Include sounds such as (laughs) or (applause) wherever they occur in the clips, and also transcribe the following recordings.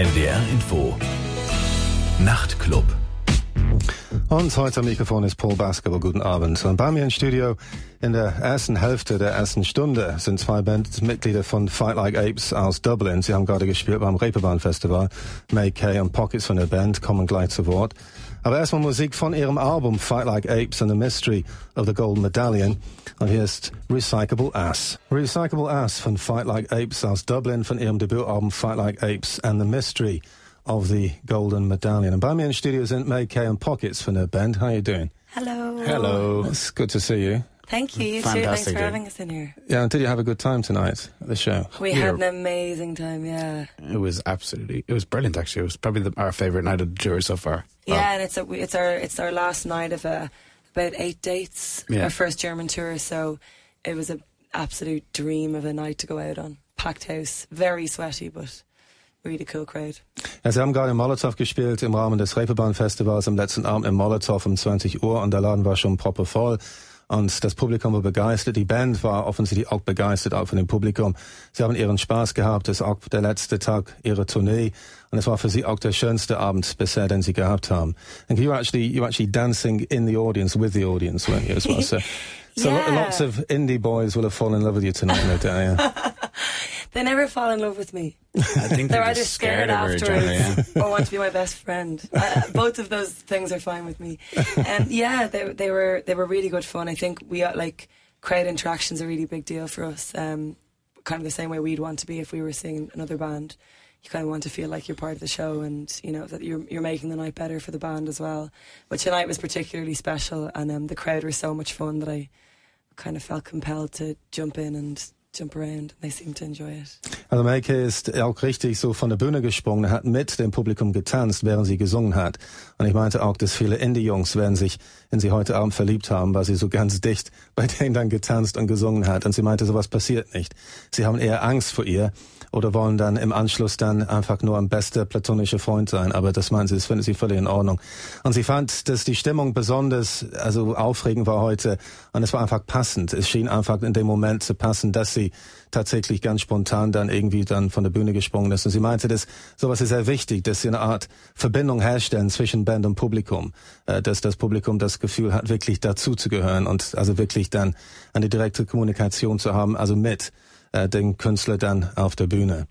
NDR Info. Nachtclub. Und heute am Mikrofon ist Paul Basketball. Guten Abend. Und bei mir im Studio in der ersten Hälfte der ersten Stunde sind zwei Bandmitglieder von Fight Like Apes aus Dublin. Sie haben gerade gespielt beim Reeperbahn Festival. May Kay und Pockets von der Band kommen gleich zu Wort. Aber erstmal Musik von ihrem Album Fight Like Apes and the Mystery of the Golden Medallion. Und hier ist Recyclable Ass. Recyclable Ass von Fight Like Apes aus Dublin von ihrem Debütalbum Fight Like Apes and the Mystery of the Golden Medallion. And by me in studio is May Kay and Pockets from their band. How are you doing? Hello. Hello. It's good to see you. Thank you. You too. Thanks for having us in here. Yeah, and did you have a good time tonight at the show? We had an amazing time, yeah. It was absolutely, it was brilliant actually. It was probably the, our favourite night of the tour so far. Yeah, and it's a, it's our it's our last night of uh, about eight dates. Yeah. Our first German tour, so it was an absolute dream of a night to go out on. Packed house, very sweaty, but really cool crowd. Ja, Sie haben gerade im Molotow gespielt im Rahmen des Reeperbahn Festivals am letzten Abend im Molotow um 20 Uhr und der Laden war schon proppevoll. Und das Publikum war begeistert. Die Band war offensichtlich auch begeistert, auch von dem Publikum. Sie haben ihren Spaß gehabt. Das ist auch der letzte Tag ihrer Tournee. Und es war für sie auch der schönste Abend bisher, den sie gehabt haben. And you were actually, you actually dancing in the audience, with the audience, weren't you, as well? So, (laughs) so Yeah. lots of indie boys will have fallen in love with you tonight, no doubt, yeah. (laughs) They never fall in love with me. I think They're they're, either scared, scared, afterwards Johnny. or want to be my best friend. Uh, both of those things are fine with me. Um, yeah, they, they were they were really good fun. I think we uh, like crowd interaction's a really big deal for us. Um, kind of the same way we'd want to be if we were seeing another band. You kind of want to feel like you're part of the show, and you know that you're you're making the night better for the band as well. But tonight was particularly special, and um, the crowd were so much fun that I kind of felt compelled to jump in and jump around. They seemed to enjoy it. Also Maike ist auch richtig so von der Bühne gesprungen, hat mit dem Publikum getanzt, während sie gesungen hat. Und ich meinte auch, dass viele Indie-Jungs werden sich in sie heute Abend verliebt haben, weil sie so ganz dicht (laughs) bei denen dann getanzt und gesungen hat. Und sie meinte, sowas passiert nicht. Sie haben eher Angst vor ihr oder wollen dann im Anschluss dann einfach nur ein bester platonischer Freund sein. Aber das meint sie, das findet sie völlig in Ordnung. Und sie fand, dass die Stimmung besonders, also aufregend war heute. Und es war einfach passend. Es schien einfach in dem Moment zu passen, dass sie tatsächlich ganz spontan dann irgendwie dann von der Bühne gesprungen ist. Und sie meinte, dass sowas ist sehr wichtig, dass sie eine Art Verbindung herstellen zwischen Band und Publikum, äh, dass das Publikum das Gefühl hat, wirklich dazu zu gehören und also wirklich dann eine direkte Kommunikation zu haben, also mit äh, dem Künstler dann auf der Bühne.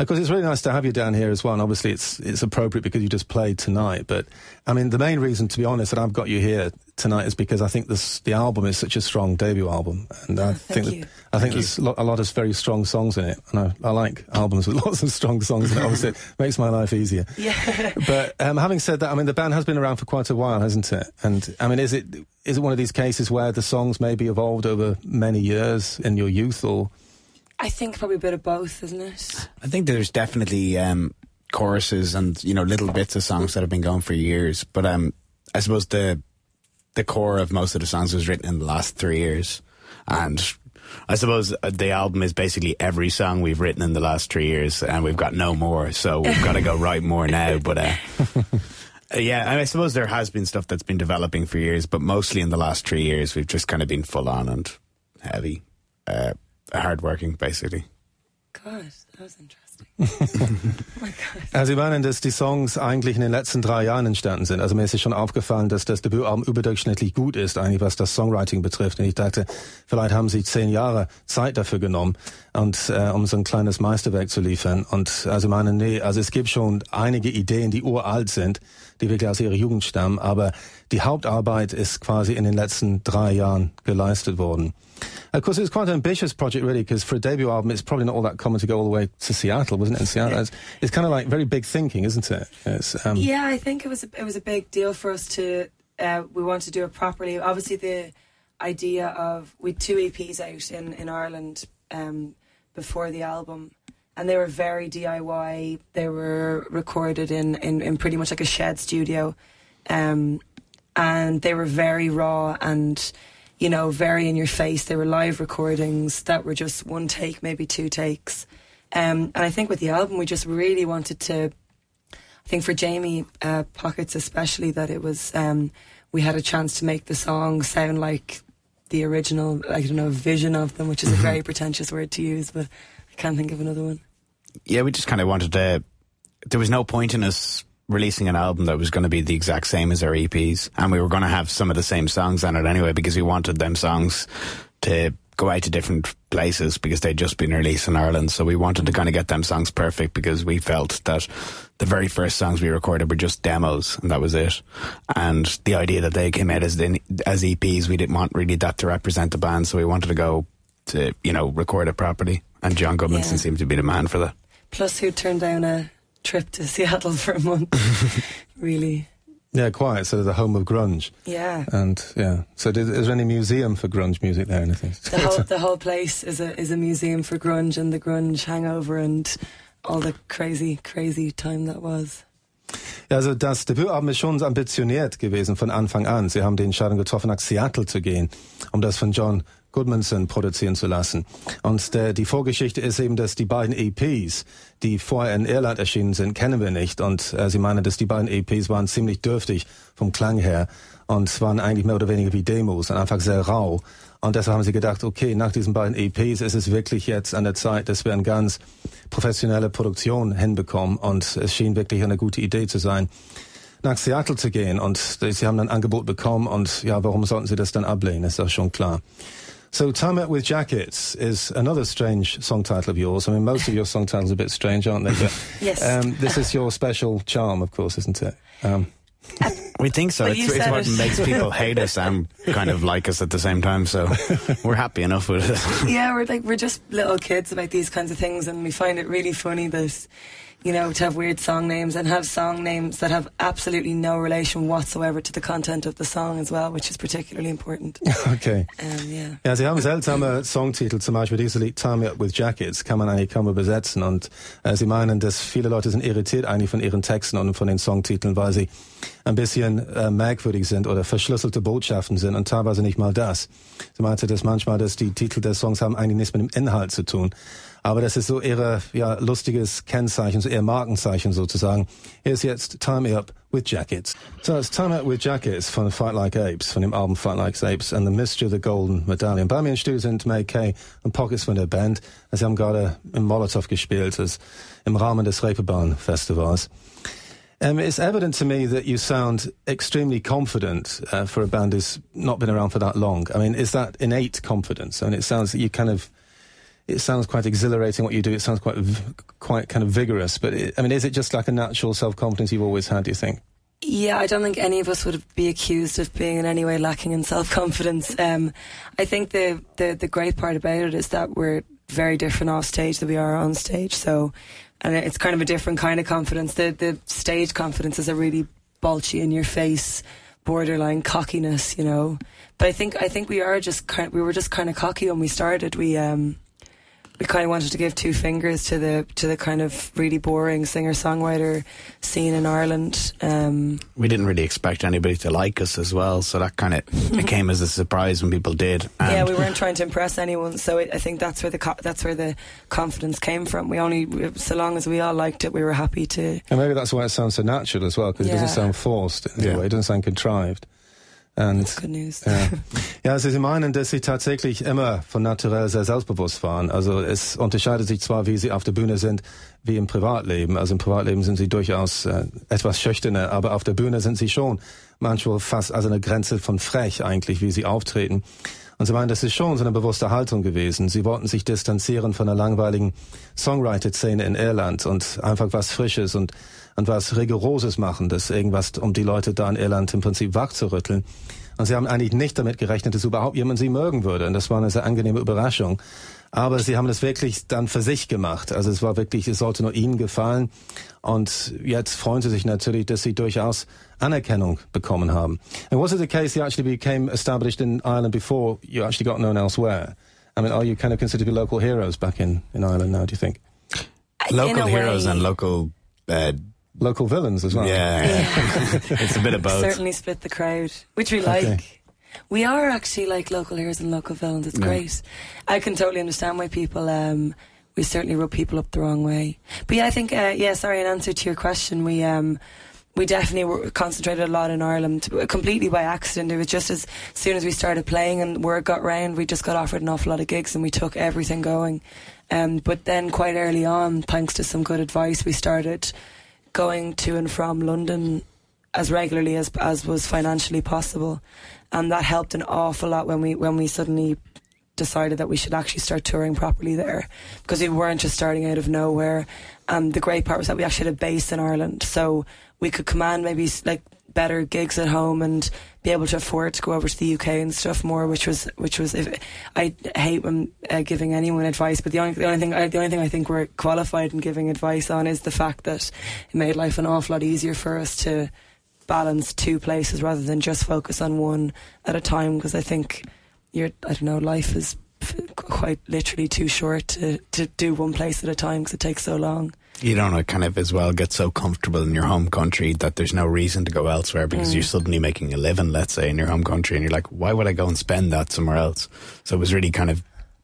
Of course, it's really nice to have you down here as well. And obviously, it's it's appropriate because you just played tonight. But I mean, the main reason, to be honest, that I've got you here tonight is because I think this the album is such a strong debut album, and I Oh, think thank that, you. I think there's lo- a lot of very strong songs in it, and I, I like albums with (laughs) lots of strong songs in it. Obviously, it (laughs) makes my life easier. Yeah. (laughs) But um, having said that, I mean, the band has been around for quite a while, hasn't it? And I mean, is it is it one of these cases where the songs maybe evolved over many years in your youth, or I think probably a bit of both, isn't it? I think there's definitely um, choruses and you know little bits of songs that have been going for years, but um, I suppose the the core of most of the songs was written in the last three years, and I suppose uh, the album is basically every song we've written in the last three years, and we've got no more, so we've got to go write more now. But uh, (laughs) uh, yeah, and I suppose there has been stuff that's been developing for years, but mostly in the last three years, we've just kind of been full on and heavy, uh, hard working, basically. God, that was interesting. Oh. (laughs) Also Sie meinen, dass die Songs eigentlich in den letzten drei Jahren entstanden sind. Also mir ist schon aufgefallen, dass das Debütalbum überdurchschnittlich gut ist, eigentlich was das Songwriting betrifft. Und ich dachte, vielleicht haben Sie zehn Jahre Zeit dafür genommen, und äh, um so ein kleines Meisterwerk zu liefern. Und also ich meine, nee, also es gibt schon einige Ideen, die uralt sind, die wirklich aus ihrer Jugend stammen, aber die Hauptarbeit ist quasi in den letzten drei Jahren geleistet worden. Of course, it was quite an ambitious project, really, because for a debut album, it's probably not all that common to go all the way to Seattle, wasn't it? Seattle, it's, it's kind of like very big thinking, isn't it? Um, Yeah, I think it was a, it was a big deal for us to uh, we wanted to do it properly. Obviously, the idea of we two EPs out in in Ireland um, before the album, and they were very DIY. They were recorded in in, in pretty much like a shed studio, um, and they were very raw and you know very in your face. They were live recordings that were just one take, maybe two takes. Um, and I think with the album, we just really wanted to I think for Jamie uh, Pockets especially that it was um, we had a chance to make the song sound like the original I don't know vision of them, which is a very pretentious word to use, but I can't think of another one. yeah, we just kind of wanted to there was no point in us releasing an album that was going to be the exact same as our EPs, and we were going to have some of the same songs on it anyway because we wanted them songs to go out to different places because they'd just been released in Ireland. So we wanted to mm. kind of get them songs perfect because we felt that the very first songs we recorded were just demos and that was it. And the idea that they came out as as EPs, we didn't want really that to represent the band, so we wanted to go to you know record it properly. And John Goodmanson yeah. seemed to be the man for that. Plus, who turned down a trip to (laughs) Seattle for a month? (laughs) really. Yeah, quite. So the home of grunge. Yeah. And yeah. So did, is there any museum for grunge music there? Anything? The whole (laughs) the whole place is a is a museum for grunge and the grunge hangover and all the crazy crazy time that was. Also das Debütalbum ist schon ambitioniert gewesen von Anfang an. Sie haben die Entscheidung getroffen, nach Seattle zu gehen, um das von John Goodmanson produzieren zu lassen. Und der, die Vorgeschichte ist eben, dass die beiden EPs, die vorher in Irland erschienen sind, kennen wir nicht. Und äh, sie meinen, dass die beiden EPs waren ziemlich dürftig vom Klang her und waren eigentlich mehr oder weniger wie Demos und einfach sehr rau. Und deshalb haben sie gedacht, okay, nach diesen beiden EPs ist es wirklich jetzt an der Zeit, dass wir eine ganz professionelle Produktion hinbekommen. Und es schien wirklich eine gute Idee zu sein nach Seattle zu gehen und sie haben ein Angebot bekommen und ja, warum sollten sie das dann ablehnen, ist doch schon klar. So, Tie Me Up with Jackets is another strange song title of yours. I mean, most of your song titles are a bit strange, aren't they? But, (laughs) yes. Um, this is your special charm, of course, isn't it? Um, we think so. It's, it's what it. makes people hate us and kind of like us at the same time. So (laughs) we're happy enough with it. Yeah, we're like we're just little kids about these kinds of things, and we find it really funny that you know, to have weird song names and have song names that have absolutely no relation whatsoever to the content of the song as well, which is particularly important. (laughs) Okay. Um, yeah. Ja, Sie haben seltsame Songtitel, zum Beispiel dieses Lied Time Up with Jackets, kann man eigentlich kaum übersetzen und äh, Sie meinen, dass viele Leute sind irritiert eigentlich von ihren Texten und von den Songtiteln, weil sie ein bisschen äh, merkwürdig sind oder verschlüsselte Botschaften sind und teilweise nicht mal das. Sie meinte, dass manchmal, dass die Titel der Songs haben eigentlich nichts mit dem Inhalt zu tun. Aber das ist so ihre ja, lustiges Kennzeichen, so ihr Markenzeichen sozusagen. Hier ist jetzt Time Up with Jackets. So it's Time Up with Jackets von Fight Like Apes, von dem Album Fight Like Apes and The Mystery of the Golden Medallion. Bei mir im Studio sind May Kay und Pockets von der Band. Sie haben gerade im Molotov gespielt, das im Rahmen des Reeperbahn Festivals. Um, it's evident to me that you sound extremely confident uh, for a band who's not been around for that long. I mean, is that innate confidence? I mean, it sounds that you kind of it sounds quite exhilarating what you do. It sounds quite, quite kind of vigorous. But it, I mean, is it just like a natural self confidence you've always had? Do you think? Yeah, I don't think any of us would be accused of being in any way lacking in self confidence. (laughs) Um, I think the, the the great part about it is that we're very different off stage than we are on stage. So, and it's kind of a different kind of confidence. The the stage confidence is a really bulgy in your face, borderline cockiness, you know. But I think I think we are just kind. Of, we were just kind of cocky when we started. We um we kind of wanted to give two fingers to the to the kind of really boring singer songwriter scene in Ireland. Um, we didn't really expect anybody to like us as well, so that kind of (laughs) it came as a surprise when people did. And yeah, we weren't trying to impress anyone, so it, I think that's where the co- that's where the confidence came from. We only, so long as we all liked it, we were happy to. And maybe that's why it sounds so natural as well, because yeah. it doesn't sound forced in yeah. way. It doesn't sound contrived. News. Ja. (laughs) ja, also Sie meinen, dass Sie tatsächlich immer von naturell sehr selbstbewusst waren. Also es unterscheidet sich zwar, wie Sie auf der Bühne sind, wie im Privatleben. Also im Privatleben sind Sie durchaus äh, etwas schüchterner, aber auf der Bühne sind Sie schon manchmal fast also eine Grenze von frech eigentlich, wie Sie auftreten. Und Sie meinen, das ist schon so eine bewusste Haltung gewesen. Sie wollten sich distanzieren von der langweiligen Songwriter-Szene in Irland und einfach was Frisches und und was Rigoroses machen, das irgendwas, um die Leute da in Irland im Prinzip wachzurütteln. Und sie haben eigentlich nicht damit gerechnet, dass überhaupt jemand sie mögen würde. Und das war eine sehr angenehme Überraschung. Aber sie haben das wirklich dann für sich gemacht. Also es war wirklich, es sollte nur ihnen gefallen. Und jetzt freuen sie sich natürlich, dass sie durchaus Anerkennung bekommen haben. And was it the case you actually became established in Ireland before you actually got known elsewhere? I mean, are you kind of considered to be local heroes back in, in Ireland now, do you think? Local heroes way. and local uh, local villains as well. Yeah, yeah. (laughs) it's a bit of both. Certainly split the crowd, which we like. Okay. We are actually like local heroes and local villains. It's yeah. great. I can totally understand why people. Um, we certainly rub people up the wrong way. But yeah, I think. Uh, yeah, sorry. In answer to your question, we. Um, we definitely were concentrated a lot in Ireland, completely by accident. It was just as soon as we started playing and word got round, we just got offered an awful lot of gigs and we took everything going. Um, but then quite early on, thanks to some good advice, we started going to and from London as regularly as as was financially possible, and that helped an awful lot when we when we suddenly decided that we should actually start touring properly there because we weren't just starting out of nowhere. And the great part was that we actually had a base in Ireland, so we could command maybe like better gigs at home and be able to afford to go over to the UK and stuff more, which was which was. If, I hate when uh, giving anyone advice, but the only the only thing I, the only thing I think we're qualified in giving advice on is the fact that it made life an awful lot easier for us to balance two places rather than just focus on one at a time. Because I think you're I don't know life is quite literally too short to to do one place at a time because it takes so long you don't know, kind of as well get so comfortable in your home country that there's no reason to go elsewhere because mm. you're suddenly making a living, let's say, in your home country, and you're like, why would I go and spend that somewhere else? So it was really kind of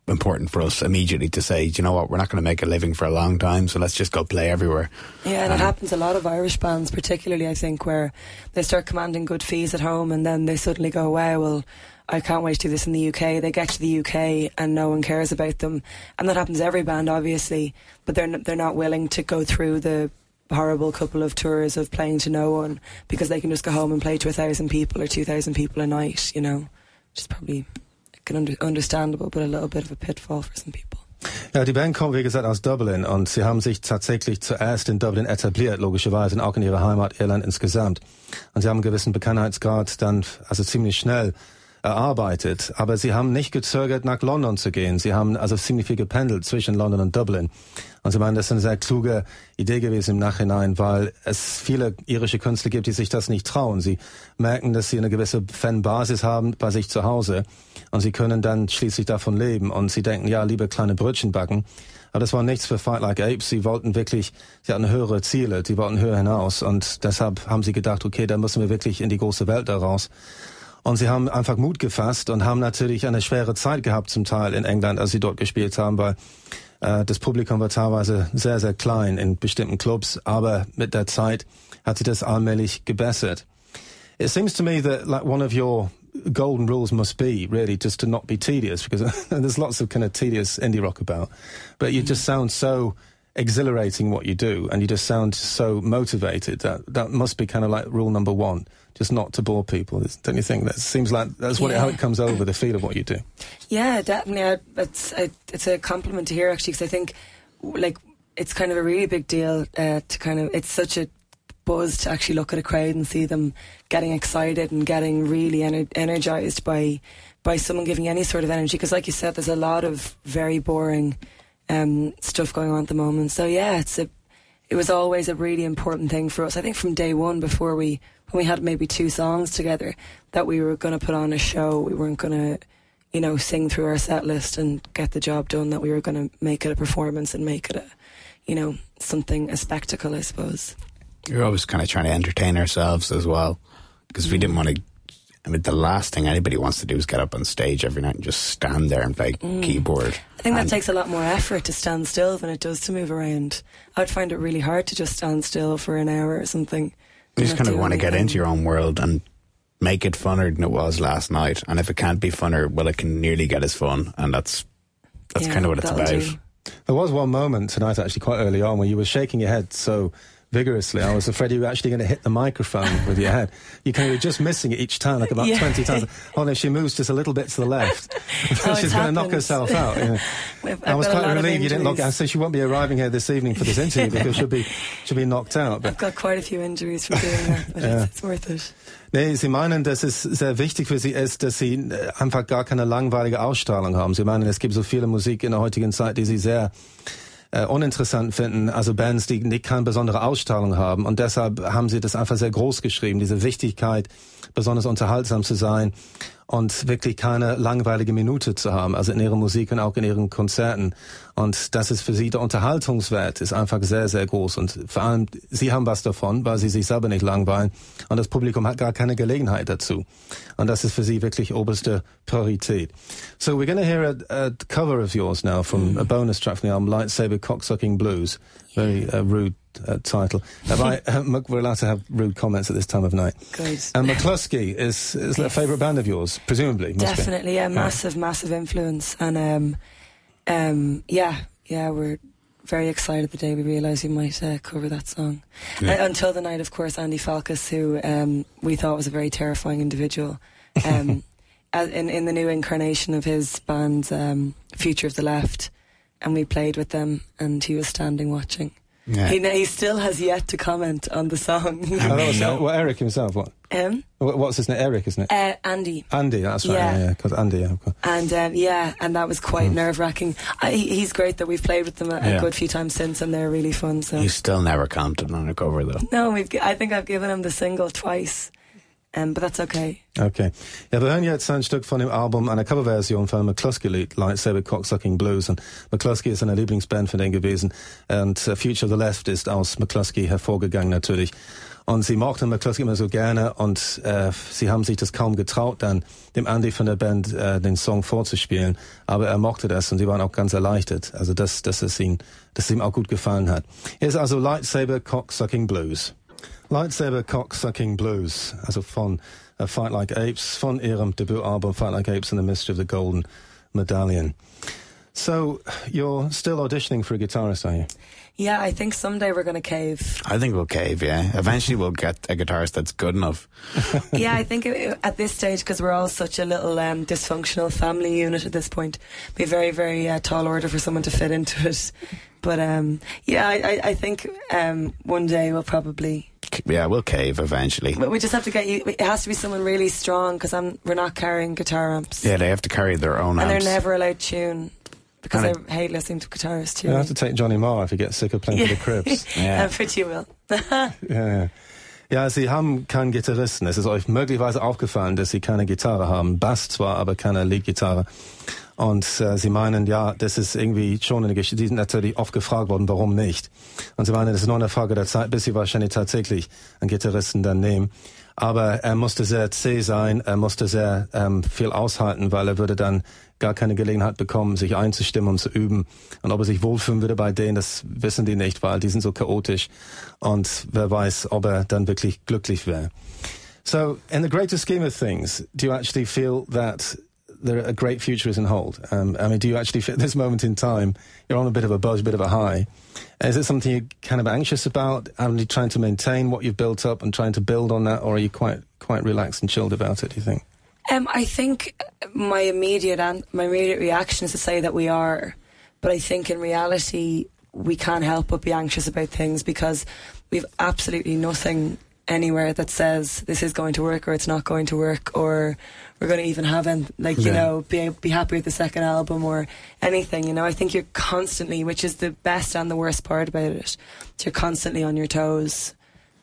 important for us immediately to say, you know what, we're not going to make a living for a long time, so let's just go play everywhere. Yeah, and um, it happens a lot of Irish bands, particularly, I think, where they start commanding good fees at home and then they suddenly go, wow, well, I can't wait to do this in the UK. They get to the UK and no one cares about them, and that happens every band, obviously. But they're n- they're not willing to go through the horrible couple of tours of playing to no one because they can just go home and play to a thousand people or two thousand people a night. You know, which is probably under, understandable, but a little bit of a pitfall for some people. Ja, die Band kommt, wie gesagt, aus Dublin und sie haben sich tatsächlich zuerst in Dublin etabliert, logischerweise, und auch in ihrer Heimat Irland insgesamt. Und sie haben einen gewissen Bekanntheitsgrad dann, also ziemlich schnell erarbeitet. Aber sie haben nicht gezögert, nach London zu gehen. Sie haben also ziemlich viel gependelt zwischen London und Dublin. Und sie meinen, das ist eine sehr kluge Idee gewesen im Nachhinein, weil es viele irische Künstler gibt, die sich das nicht trauen. Sie merken, dass sie eine gewisse Fanbasis haben bei sich zu Hause und sie können dann schließlich davon leben. Und sie denken, ja, lieber kleine Brötchen backen. Aber das war nichts für Fight Like Apes. Sie wollten wirklich, sie hatten höhere Ziele, sie wollten höher hinaus. Und deshalb haben sie gedacht, okay, da müssen wir wirklich in die große Welt daraus. Und sie haben einfach Mut gefasst und haben natürlich eine schwere Zeit gehabt zum Teil in England, als sie dort gespielt haben, weil äh, das Publikum war teilweise sehr, sehr klein in bestimmten Clubs, aber mit der Zeit hat sich das allmählich gebessert. It seems to me that like one of your golden rules must be really just to not be tedious because (laughs) there's lots of kind of tedious indie rock about, but you just sound so exhilarating what you do and you just sound so motivated that that must be kind of like rule number one just not to bore people. Don't you think? That seems like that's what yeah. how it comes over the (laughs) feel of what you do. Yeah, definitely. It's it's a compliment to hear actually because I think like it's kind of a really big deal uh, to kind of it's such a buzz to actually look at a crowd and see them getting excited and getting really ener- energized by by someone giving any sort of energy because like you said there's a lot of very boring um, stuff going on at the moment so yeah it's a it was always a really important thing for us I think from day one before we when we had maybe two songs together, that we were going to put on a show. We weren't going to, you know, sing through our set list and get the job done. That we were going to make it a performance and make it a, you know, something a spectacle, I suppose. You're always kind of trying to entertain ourselves as well, because we didn't mm. want to. I mean, the last thing anybody wants to do is get up on stage every night and just stand there and play mm. keyboard. I think that takes a lot more effort to stand still than it does to move around. I'd find it really hard to just stand still for an hour or something. You just kind of want to get into your own world and make it funner than it was last night. And if it can't be funner, well, it can nearly get as fun, and that's that's yeah, kind of what it's about. Do. There was one moment tonight, actually, quite early on, where you were shaking your head so vigorously. I was afraid you were actually going to hit the microphone (laughs) with your head. You kind of just missing it each time, like about yeah. 20 times. (laughs) Oh no, she moves just a little bit to the left. (laughs) oh, She's going to knock herself out. Yeah. I was quite relieved you didn't lock I said she won't be arriving here this evening for this interview because she'll be, she'll be knocked out. But I've got quite a few injuries from doing that, but yeah. it's, it's worth it. Nee, Sie meinen, dass es sehr wichtig für Sie ist, dass Sie äh, einfach gar keine langweilige Ausstrahlung haben. Sie meinen, es gibt so viele Musik in der heutigen Zeit, die Sie sehr äh, uninteressant finden, also Bands, die, die keine besondere Ausstrahlung haben. Und deshalb haben sie das einfach sehr groß geschrieben, diese Wichtigkeit, besonders unterhaltsam zu sein und wirklich keine langweilige Minute zu haben, also in ihrer Musik und auch in ihren Konzerten. Und das ist für sie der Unterhaltungswert ist einfach sehr, sehr groß. Und vor allem, sie haben was davon, weil sie sich selber nicht langweilen. Und das Publikum hat gar keine Gelegenheit dazu. Und das ist für sie wirklich oberste Priorität. So we're going to hear a, a, cover of yours now from mm. a bonus track from the album Lightsaber Cocksucking Blues. Very uh, rude uh, title. Have I, (laughs) uh, we're allowed to have rude comments at this time of night. Good. And Mclusky is, is yes. a favourite band of yours, presumably. Definitely, yeah, massive, massive influence. And um, um, yeah, yeah, we're very excited the day we realised we might uh, cover that song. Yeah. Uh, until the night, of course, Andy Falkous, who um, we thought was a very terrifying individual, um, (laughs) in in the new incarnation of his band's um, Future of the Left, and we played with them, and he was standing watching. Yeah. He, he still has yet to comment on the song. Oh, that was, well, Eric himself, what? um, What's his name? Eric, isn't it? uh, Andy. Andy, that's right. Yeah. Yeah, yeah, 'cause Andy, yeah. of course. And um, yeah, and that was quite nerve wracking. He's great that we've played with them a, a Yeah. good few times since, and they're really fun. So He's still never commented on a cover though. no, we've. I think I've given him the single twice, um, but that's okay. Okay. Ja, wir hören jetzt ein Stück von dem Album, eine Coverversion von McCluskey-Lied, Lightsaber Cocksucking Blues. Und McCluskey ist eine Lieblingsband von denen gewesen. Und äh, Future of the Left ist aus McCluskey hervorgegangen natürlich. Und sie mochten McCluskey immer so gerne und äh, sie haben sich das kaum getraut, dann dem Andy von der Band äh, den Song vorzuspielen. Aber er mochte das und sie waren auch ganz erleichtert. Also dass, dass es ihm, dass es ihm auch gut gefallen hat. Hier ist also Lightsaber Cocksucking Blues. Lightsaber Cocksucking Blues, also von uh, Fight Like Apes, von ihrem Debütalbum Fight Like Apes and the Mystery of the Golden Medallion. So, you're still auditioning for a guitarist, are you? Yeah, I think someday we're going to cave. I think we'll cave. Yeah, eventually we'll get a guitarist that's good enough. (laughs) yeah, I think it, at this stage, because we're all such a little um, dysfunctional family unit at this point, be a very, very uh, tall order for someone to fit into it. But um, yeah, I, I, I think um, one day we'll probably. Yeah, we'll cave eventually. But we just have to get you. It has to be someone really strong because I'm. We're not carrying guitar amps, Yeah, they have to carry their own and they're never allowed to tune because And I hate listening to guitarists too. You have to take Johnny Marr if you get sick of playing for the (laughs) Cribs. Yeah. But you will. ja, ja. Sie haben keinen Gitarristen. Es ist euch möglicherweise aufgefallen, dass Sie keine Gitarre haben. Bass zwar, aber keine Leadgitarre. Und äh, Sie meinen, ja, das ist irgendwie schon eine Geschichte. Die sind natürlich oft gefragt worden, warum nicht. Und Sie meinen, das ist nur eine Frage der Zeit, bis Sie wahrscheinlich tatsächlich einen Gitarristen dann nehmen. Aber er musste sehr zäh sein, er musste sehr ähm, viel aushalten, weil er würde dann gar keine Gelegenheit bekommen, sich einzustimmen und zu üben. Und ob er sich wohlfühlen würde bei denen, das wissen die nicht, weil die sind so chaotisch. Und wer weiß, ob er dann wirklich glücklich wäre. So, in the greater scheme of things, do you actually feel that there a great future is in hold? Um, I mean, do you actually at this moment in time you're on a bit of a buzz, a bit of a high? Is it something you're kind of anxious about? Are you trying to maintain what you've built up and trying to build on that, or are you quite quite relaxed and chilled about it? Do you think? Um, I think my immediate an- my immediate reaction is to say that we are, but I think in reality we can't help but be anxious about things because we've absolutely nothing anywhere that says this is going to work or it's not going to work or we're going to even have an, like you Yeah. know be be happy with the second album or anything. You know, I think you're constantly, which is the best and the worst part about it. You're constantly on your toes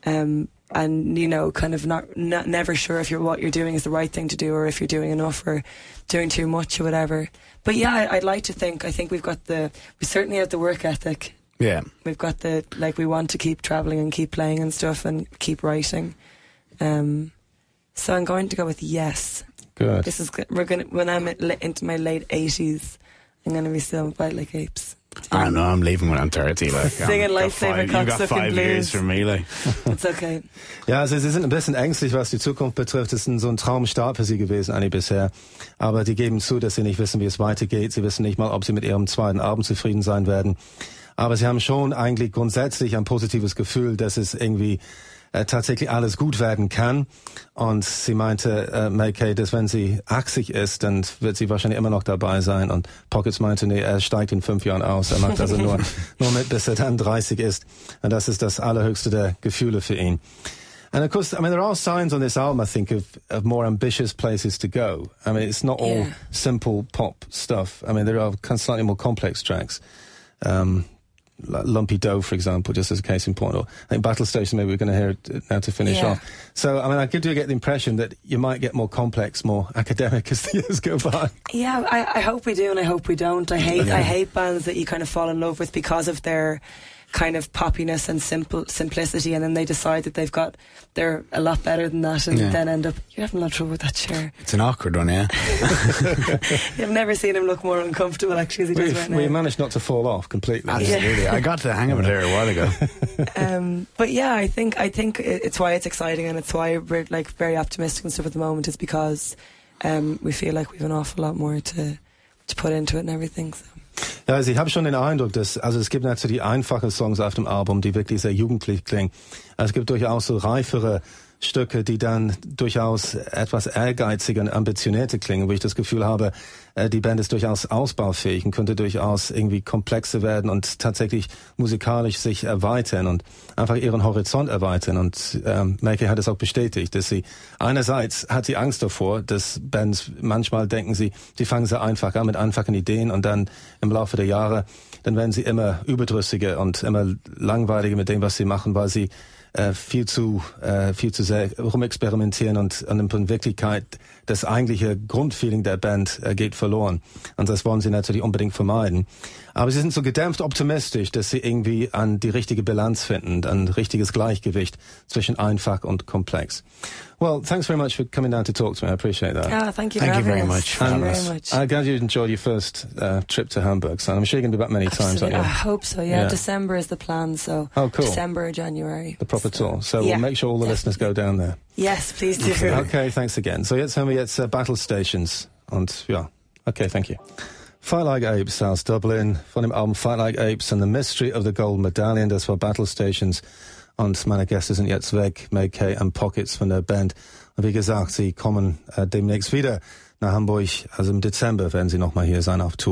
um, and you know, kind of not, not never sure if you're what you're doing is the right thing to do, or if you're doing enough, or doing too much, or whatever. But yeah, I, I'd like to think. I think we've got the. We certainly have the work ethic. Yeah. We've got the like. We want to keep traveling and keep playing and stuff, and keep writing. Um, so I'm going to go with yes. Good. This is good. we're gonna when I'm into my late eighties. I'm going to be still fight like apes. I don't know. I'm leaving when I'm 30. Like, (laughs) Singing got Cocksucking five years Blues. from me, like. (laughs) It's okay. Ja, also sie sind ein bisschen ängstlich, was die Zukunft betrifft. Es ist ein, so ein Traumstart für sie gewesen, eigentlich bisher. Aber die geben zu, dass sie nicht wissen, wie es weitergeht. Sie wissen nicht mal, ob sie mit ihrem zweiten Abend zufrieden sein werden. Aber sie haben schon eigentlich grundsätzlich ein positives Gefühl, dass es irgendwie äh, tatsächlich alles gut werden kann. Und sie meinte, äh, May Kay, dass wenn sie 80 ist, dann wird sie wahrscheinlich immer noch dabei sein. Und Pockets meinte, nee, er steigt in fünf Jahren aus. Er macht also nur, (laughs) nur mit, bis er dann 30 ist. Und das ist das allerhöchste der Gefühle für ihn. And of course, I mean, there are signs on this album, I think, of, of more ambitious places to go. I mean, it's not all Yeah. simple pop stuff. I mean, there are slightly more complex tracks. Um, Lumpy Dough, for example, just as a case in point. Or I think Battle Station, maybe we're going to hear it now to finish Yeah. off. So, I mean, I do get the impression that you might get more complex, more academic (laughs) as the years go by. Yeah, I, I hope we do, and I hope we don't. I hate I hate bands that you kind of fall in love with because of their kind of poppiness and simple simplicity, and then they decide that they've got they're a lot better than that, and Yeah. then end up you're having a lot of trouble with that chair. It's an awkward one, yeah. (laughs) I've never seen him look more uncomfortable actually as he does We've, right we managed not to fall off completely. Absolutely. I got to the hang of it there a while ago. (laughs) um, but yeah, I think I think it's why it's exciting, and it's why we're like very optimistic and stuff at the moment. Is because um, we feel like we've an awful lot more to to put into it and everything. So. Ja, also ich habe schon den Eindruck, dass also es gibt natürlich einfache Songs auf dem Album, die wirklich sehr jugendlich klingen. Also es gibt durchaus so reifere Stücke, die dann durchaus etwas ehrgeiziger und ambitionierter klingen, wo ich das Gefühl habe, äh, die Band ist durchaus ausbaufähig und könnte durchaus irgendwie komplexer werden und tatsächlich musikalisch sich erweitern und einfach ihren Horizont erweitern. Und ähm, Mackey hat es auch bestätigt, dass sie einerseits hat sie Angst davor, dass Bands manchmal denken sie, sie fangen sehr einfach an mit einfachen Ideen und dann im Laufe der Jahre, dann werden sie immer überdrüssiger und immer langweiliger mit dem, was sie machen, weil sie äh, viel zu äh, viel zu sehr rumexperimentieren und, und in Wirklichkeit das eigentliche Grundfeeling der Band äh, geht verloren. Und das wollen sie natürlich unbedingt vermeiden. Aber sie sind so gedämpft optimistisch, dass sie irgendwie an die richtige Bilanz finden, ein richtiges Gleichgewicht zwischen einfach und komplex. Well, thanks very much for coming down to talk to me. I appreciate that. Yeah, thank you. Thank you very us. much. Thank you very much. I'm glad you enjoyed your first uh, trip to Hamburg, so I'm sure you're going to be back many times, Absolutely. I aren't you? hope so. Yeah. Yeah. December is the plan. So Oh, cool. December or January. The proper tour. So Yeah, we'll make sure all the listeners go down there. Yes, please do. Okay, thanks again. So jetzt haben wir jetzt äh, Battle Stations und ja, okay, thank you. Fight Like Apes aus Dublin von dem Album Fight Like Apes and the Mystery of the Gold Medallion, das war Battle Stations und meine Gäste sind jetzt weg, May Kay und Pockets von der Band. Und wie gesagt, sie kommen äh, demnächst wieder nach Hamburg, also im Dezember werden sie nochmal hier sein auf Tour.